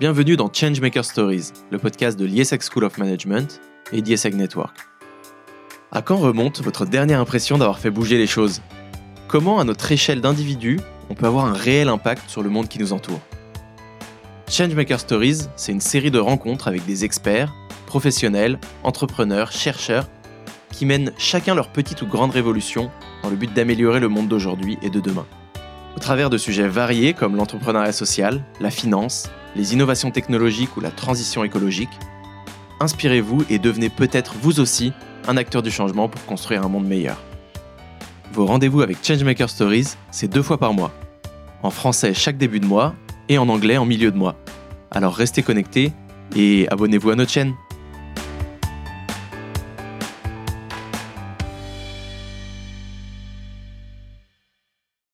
Bienvenue dans Changemaker Stories, le podcast de l'IESEC School of Management et d'IESEC Network. À quand remonte votre dernière impression d'avoir fait bouger les choses? Comment, à notre échelle d'individu, on peut avoir un réel impact sur le monde qui nous entoure? Changemaker Stories, c'est une série de rencontres avec des experts, professionnels, entrepreneurs, chercheurs, qui mènent chacun leur petite ou grande révolution dans le but d'améliorer le monde d'aujourd'hui et de demain au travers de sujets variés comme l'entrepreneuriat social, la finance, les innovations technologiques ou la transition écologique. Inspirez-vous et devenez peut-être vous aussi un acteur du changement pour construire un monde meilleur. Vos rendez-vous avec Changemaker Stories, c'est deux fois par mois. En français chaque début de mois et en anglais en milieu de mois. Alors restez connectés et abonnez-vous à notre chaîne.